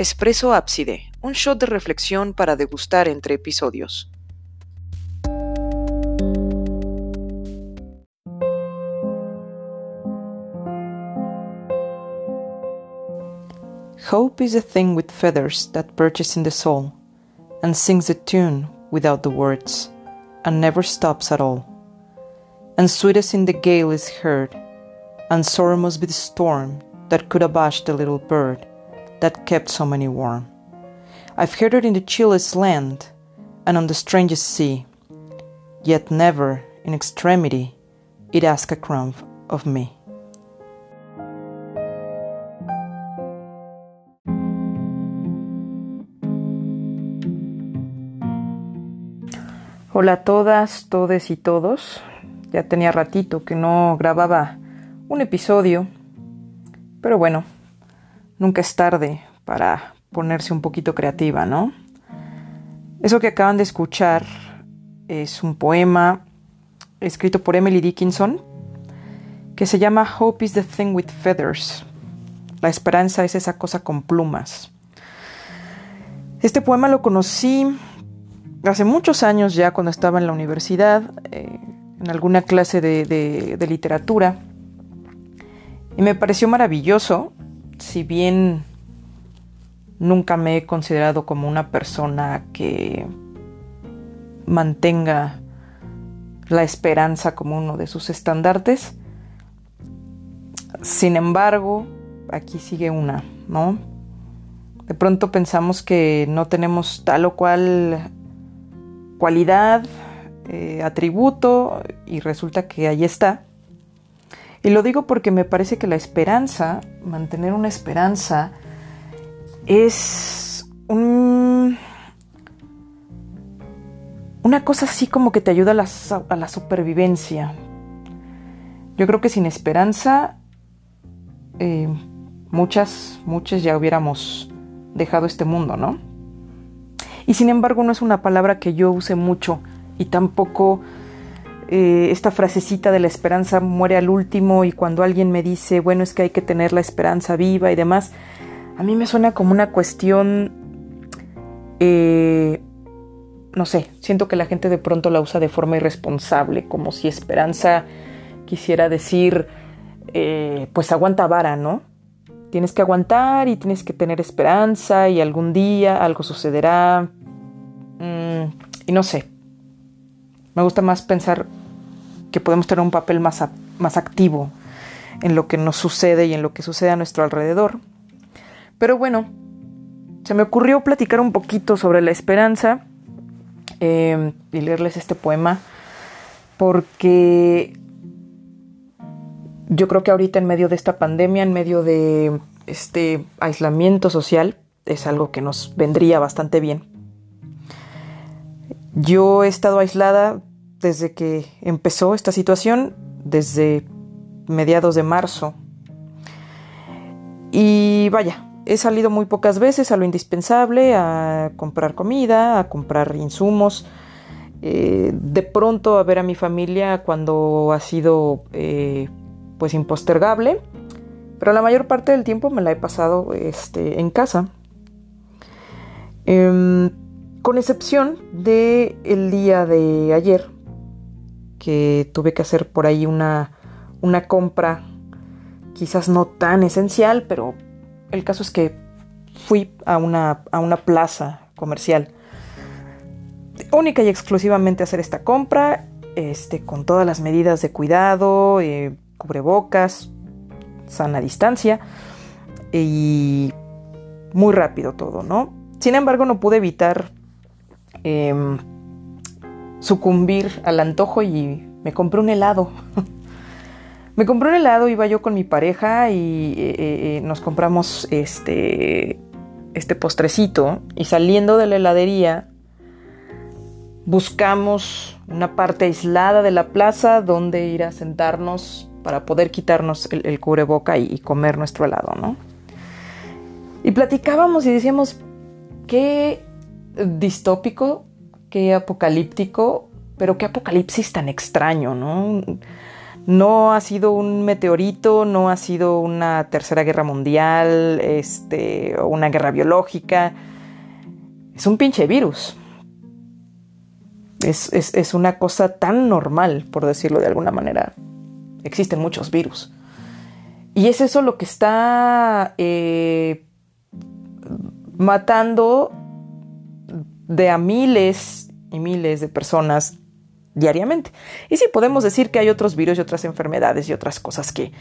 Espresso Ábside, un shot de reflexión para degustar entre episodios. Hope is a thing with feathers that perches in the soul, and sings a tune without the words, and never stops at all. And sweetest in the gale is heard, and sore must be the storm that could abash the little bird that kept so many warm. I've heard it in the chillest land and on the strangest sea, yet never in extremity it asked a crumb of me. Hola a todas, todes y todos. Ya tenía ratito que no grababa un episodio, pero bueno, nunca es tarde para ponerse un poquito creativa, ¿no? Eso que acaban de escuchar es un poema escrito por Emily Dickinson que se llama Hope is the thing with feathers. La esperanza es esa cosa con plumas. Este poema lo conocí hace muchos años ya cuando estaba en la universidad, eh, en alguna clase de literatura, y me pareció maravilloso si bien nunca me he considerado como una persona que mantenga la esperanza como uno de sus estandartes, sin embargo, aquí sigue una, ¿no? De pronto pensamos que no tenemos tal o cual cualidad, eh, atributo, y resulta que ahí está. Y lo digo porque me parece que la esperanza, mantener una esperanza, es un, una cosa así como que te ayuda a la, supervivencia. Yo creo que sin esperanza, eh, muchas, muchas ya hubiéramos dejado este mundo, ¿no? Y sin embargo no es una palabra que yo use mucho y tampoco eh, esta frasecita de la esperanza muere al último y cuando alguien me dice, bueno, es que hay que tener la esperanza viva y demás, a mí me suena como una cuestión, eh, no sé, siento que la gente de pronto la usa de forma irresponsable, como si esperanza quisiera decir, eh, pues aguanta vara, ¿no? Tienes que aguantar y tienes que tener esperanza y algún día algo sucederá. Mm, y no sé, me gusta más pensar que podemos tener un papel más, más activo en lo que nos sucede y en lo que sucede a nuestro alrededor. Pero bueno, se me ocurrió platicar un poquito sobre la esperanza eh, y leerles este poema porque yo creo que ahorita en medio de esta pandemia, en medio de este aislamiento social, es algo que nos vendría bastante bien. Yo he estado aislada desde que empezó esta situación, desde mediados de marzo. Y vaya, he salido muy pocas veces a lo indispensable, a comprar comida, a comprar insumos, eh, de pronto a ver a mi familia cuando ha sido eh, pues impostergable, pero la mayor parte del tiempo me la he pasado este, en casa. Em, con excepción de el día de ayer, que tuve que hacer por ahí una, una compra quizás no tan esencial, pero el caso es que fui a una, a una plaza comercial única y exclusivamente hacer esta compra, este, con todas las medidas de cuidado, eh, cubrebocas, sana distancia y muy rápido todo, ¿no? Sin embargo, no pude evitar em, sucumbir al antojo y me compré un helado. me compré un helado, iba yo con mi pareja y eh, eh, eh, nos compramos este, este postrecito y saliendo de la heladería buscamos una parte aislada de la plaza donde ir a sentarnos para poder quitarnos el, cubreboca y, y, comer nuestro helado, ¿no? Y platicábamos y decíamos, qué distópico qué apocalíptico, pero qué apocalipsis tan extraño, ¿no? No ha sido un meteorito, no ha sido una tercera guerra mundial, este, una guerra biológica. Es un pinche virus. Es, es, una cosa tan normal, por decirlo de alguna manera. Existen muchos virus. Y es eso lo que está eh, matando de a miles y miles de personas diariamente. Y sí, podemos decir que hay otros virus y otras enfermedades y otras cosas que,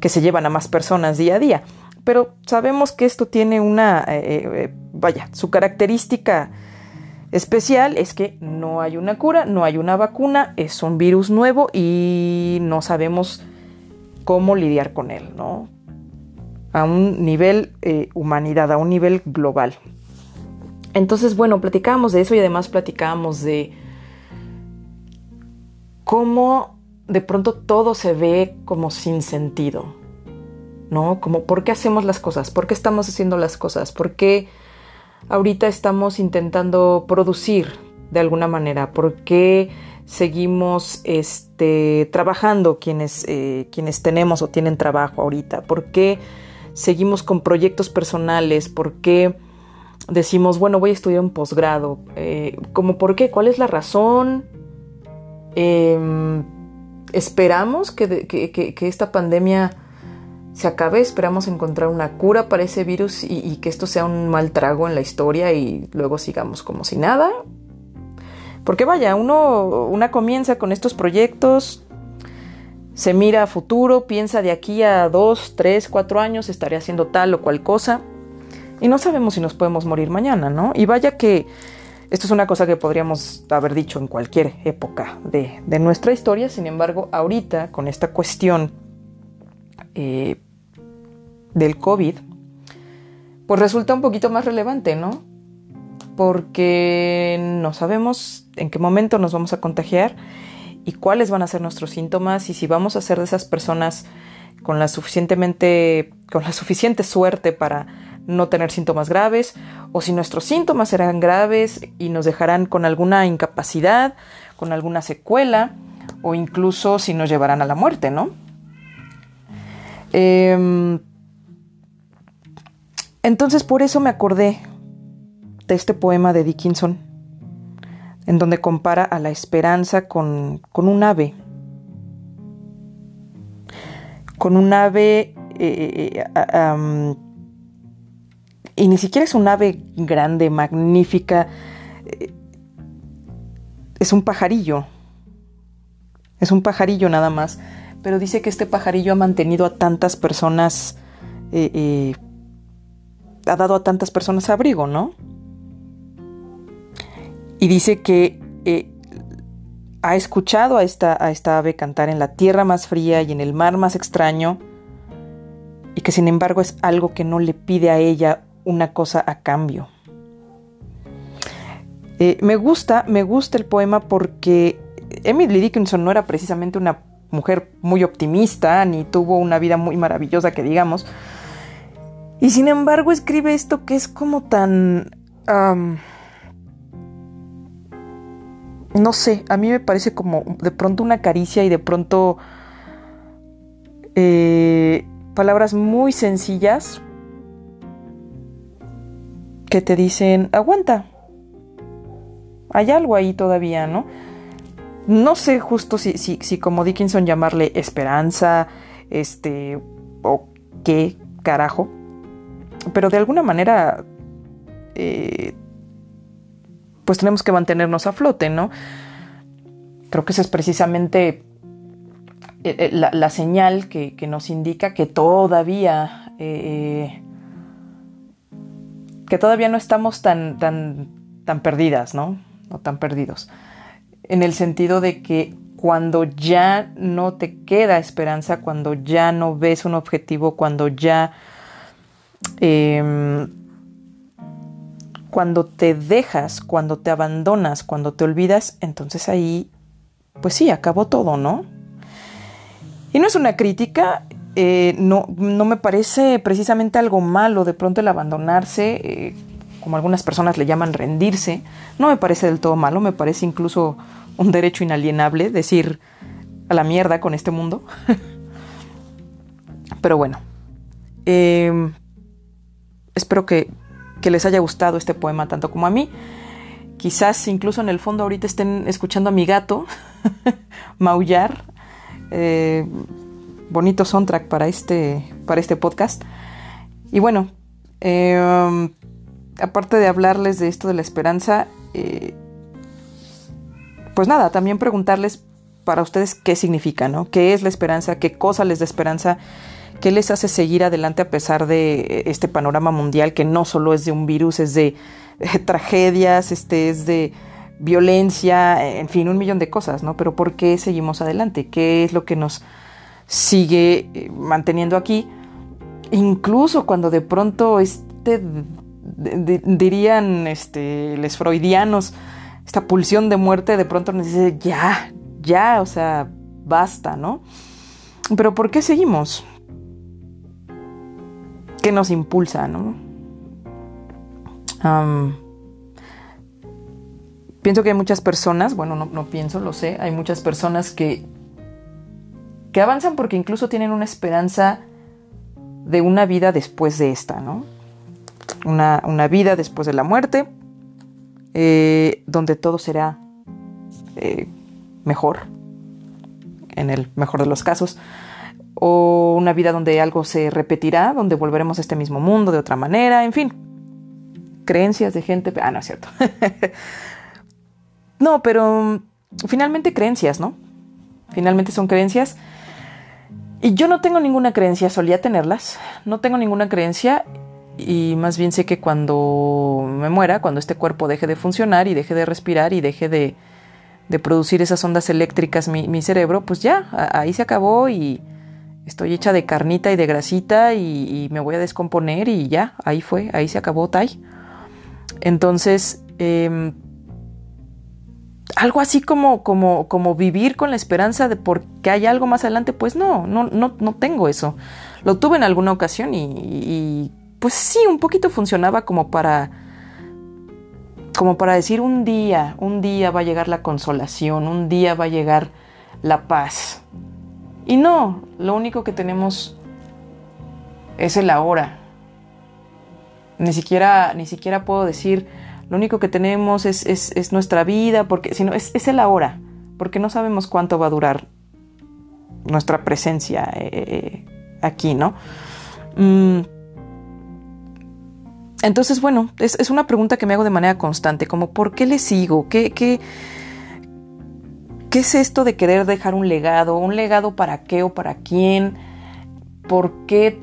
que se llevan a más personas día a día. Pero sabemos que esto tiene una, eh, eh, vaya, su característica especial es que no hay una cura, no hay una vacuna, es un virus nuevo y no sabemos cómo lidiar con él, ¿no? A un nivel eh, humanidad, a un nivel global. Entonces, bueno, platicábamos de eso y además platicábamos de cómo de pronto todo se ve como sin sentido, ¿no? Como, ¿por qué hacemos las cosas? ¿Por qué estamos haciendo las cosas? ¿Por qué ahorita estamos intentando producir de alguna manera? ¿Por qué seguimos este, trabajando quienes, eh, quienes tenemos o tienen trabajo ahorita? ¿Por qué seguimos con proyectos personales? ¿Por qué decimos, bueno, voy a estudiar un posgrado? Eh, ¿Cómo por qué? ¿Cuál es la razón? Em, esperamos que, esta pandemia se acabe, esperamos encontrar una cura para ese virus y, que esto sea un mal trago en la historia y luego sigamos como si nada. Porque vaya, uno una comienza con estos proyectos, se mira a futuro, piensa de aquí a dos, tres, cuatro años estaré haciendo tal o cual cosa y no sabemos si nos podemos morir mañana, ¿no? Y vaya que esto es una cosa que podríamos haber dicho en cualquier época de, nuestra historia, sin embargo, ahorita con esta cuestión eh, del COVID, pues resulta un poquito más relevante, ¿no? Porque no sabemos en qué momento nos vamos a contagiar y cuáles van a ser nuestros síntomas y si vamos a ser de esas personas con la suficientemente con la suficiente suerte para no tener síntomas graves o si nuestros síntomas serán graves y nos dejarán con alguna incapacidad, con alguna secuela o incluso si nos llevarán a la muerte, ¿no? Em, entonces por eso me acordé de este poema de Dickinson, en donde compara a la esperanza con, un ave, con un ave eh, eh, y ni siquiera es un ave grande, magnífica. Eh, es un pajarillo. Es un pajarillo nada más. Pero dice que este pajarillo ha mantenido a tantas personas. Eh, eh, ha dado a tantas personas abrigo, ¿no? Y dice que ha escuchado a esta, a esta ave cantar en la tierra más fría y en el mar más extraño. Y que sin embargo es algo que no le pide a ella una cosa a cambio. Eh, me gusta, me gusta el poema porque Emily Dickinson no era precisamente una mujer muy optimista, ni tuvo una vida muy maravillosa que digamos. Y sin embargo escribe esto que es como tan... no sé, a mí me parece como de pronto una caricia y de pronto eh, palabras muy sencillas, que te dicen, aguanta, hay algo ahí todavía, ¿no? No sé justo si, si, como Dickinson llamarle esperanza, este, o qué carajo, pero de alguna manera, eh, pues tenemos que mantenernos a flote, ¿no? Creo que esa es precisamente eh, eh, la, señal que, nos indica que todavía que todavía no estamos tan, tan, tan perdidas, ¿no? O tan perdidos. En el sentido de que cuando ya no te queda esperanza, cuando ya no ves un objetivo, cuando ya... Em, cuando te dejas, cuando te abandonas, cuando te olvidas, entonces ahí, pues sí, acabó todo, ¿no? Y no es una crítica, eh, no, no, me parece precisamente algo malo de pronto el abandonarse, eh, como algunas personas le llaman rendirse, no me parece del todo malo, me parece incluso un derecho inalienable decir, a la mierda con este mundo. Pero bueno, em, espero que, que les haya gustado este poema tanto como a mí. Quizás incluso en el fondo ahorita estén escuchando a mi gato maullar. Eh, bonito soundtrack para este, para este podcast. Y bueno, em, aparte de hablarles de esto de la esperanza, eh, pues nada, también preguntarles para ustedes qué significa, ¿no? ¿Qué es la esperanza? ¿Qué cosa les da esperanza? ¿Qué les hace seguir adelante a pesar de este panorama mundial que no solo es de un virus, es de tragedias, este, es de violencia, en fin, un millón de cosas, ¿no? Pero ¿por qué seguimos adelante? ¿Qué es lo que nos sigue eh, manteniendo aquí? Incluso cuando de pronto este, dirían este, los freudianos, esta pulsión de muerte de pronto nos dice, ya, ya, o sea, basta, ¿no? Pero ¿por qué seguimos? ¿Qué nos impulsa, no? pienso que hay muchas personas, bueno, no, pienso, lo sé, hay muchas personas que, avanzan porque incluso tienen una esperanza de una vida después de esta, ¿no? Una, vida después de la muerte, eh, donde todo será eh, mejor, en el mejor de los casos, o una vida donde algo se repetirá, donde volveremos a este mismo mundo de otra manera, en fin, creencias de gente. Ah, no es cierto. no, pero finalmente creencias, ¿no? Finalmente son creencias. Y yo no tengo ninguna creencia, solía tenerlas. No tengo ninguna creencia y más bien sé que cuando me muera, cuando este cuerpo deje de funcionar y deje de respirar y deje de, de producir esas ondas eléctricas mi, cerebro, pues ya, ahí se acabó y estoy hecha de carnita y de grasita y, y, me voy a descomponer y ya, ahí fue, ahí se acabó Tai. Entonces, em, algo así como, como, como vivir con la esperanza de porque hay algo más adelante, pues no, no, no, no tengo eso. Lo tuve en alguna ocasión y, pues sí, un poquito funcionaba como para como para decir un día, un día va a llegar la consolación, un día va a llegar la paz. Y no, lo único que tenemos es el ahora. Ni siquiera, ni siquiera puedo decir, lo único que tenemos es, es, nuestra vida, porque, sino es, es, el ahora, porque no sabemos cuánto va a durar nuestra presencia eh, aquí, ¿no? Mm. Entonces, bueno, es, es, una pregunta que me hago de manera constante, como ¿por qué le sigo? ¿Qué, qué, ¿Qué es esto de querer dejar un legado? ¿Un legado para qué o para quién? ¿Por qué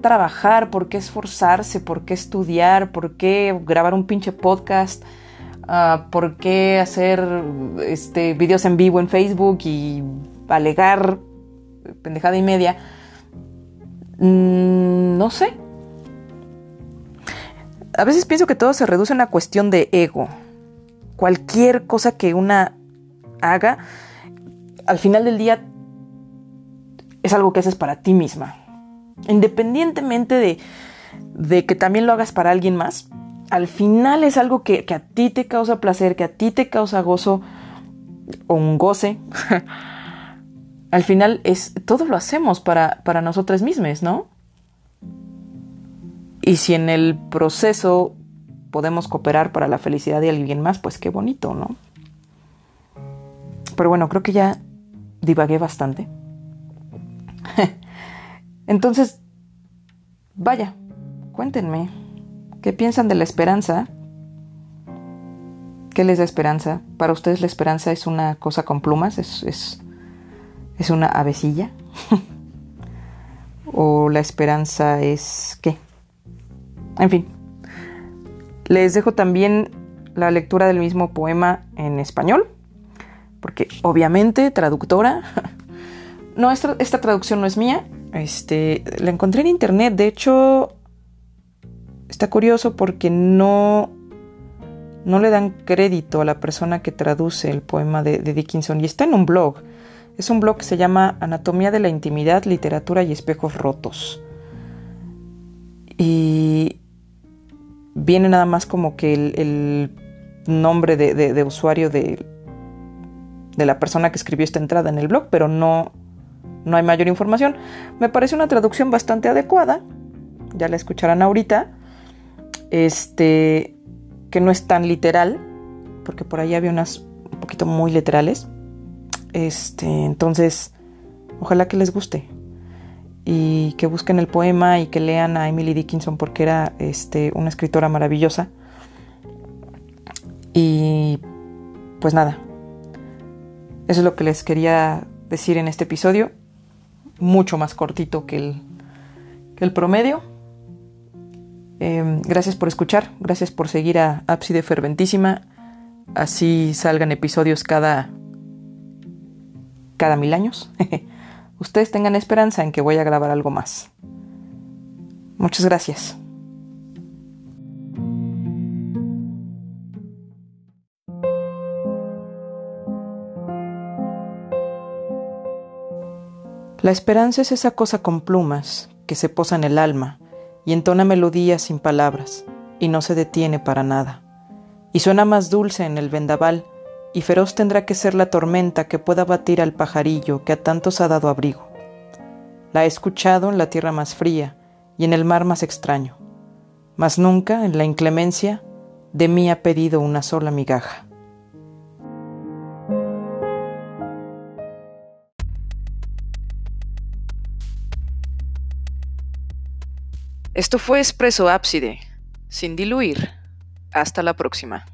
trabajar, por qué esforzarse, por qué estudiar, por qué grabar un pinche podcast, uh, por qué hacer este, videos en vivo en Facebook y alegar pendejada y media. Mm, no sé. A veces pienso que todo se reduce a una cuestión de ego. Cualquier cosa que una haga, al final del día es algo que haces para ti misma Independientemente de, que también lo hagas para alguien más, al final es algo que, a ti te causa placer, que a ti te causa gozo o un goce. al final es todo lo hacemos para, para nosotras mismas, ¿no? Y si en el proceso podemos cooperar para la felicidad de alguien más, pues qué bonito, ¿no? Pero bueno, creo que ya divagué bastante. Entonces, vaya, cuéntenme, ¿qué piensan de la esperanza? ¿Qué les da esperanza? ¿Para ustedes la esperanza es una cosa con plumas? ¿Es, es, una avecilla? ¿O la esperanza es qué? En fin, les dejo también la lectura del mismo poema en español, porque obviamente traductora. No, esta, esta traducción no es mía, este, la encontré en internet, de hecho está curioso porque no no le dan crédito a la persona que traduce el poema de, Dickinson y está en un blog. Es un blog que se llama Anatomía de la Intimidad, Literatura y Espejos Rotos. Y viene nada más como que el, nombre de, usuario de, de la persona que escribió esta entrada en el blog, pero no, no hay mayor información. Me parece una traducción bastante adecuada, ya la escucharán ahorita, este, que no es tan literal, porque por ahí había unas un poquito muy literales. Este, entonces, ojalá que les guste y que busquen el poema y que lean a Emily Dickinson porque era este, una escritora maravillosa. Y pues nada, eso es lo que les quería decir en este episodio, mucho más cortito que el, que el promedio. Em, gracias por escuchar, gracias por seguir a Ábside Ferventísima. Así salgan episodios cada, cada mil años. ustedes tengan esperanza en que voy a grabar algo más. Muchas gracias. La esperanza es esa cosa con plumas que se posa en el alma y entona melodías sin palabras y no se detiene para nada. Y suena más dulce en el vendaval y feroz tendrá que ser la tormenta que pueda batir al pajarillo que a tantos ha dado abrigo. La he escuchado en la tierra más fría y en el mar más extraño, mas nunca en la inclemencia de mí ha pedido una sola migaja. Esto fue Expreso Ábside, sin diluir. Hasta la próxima.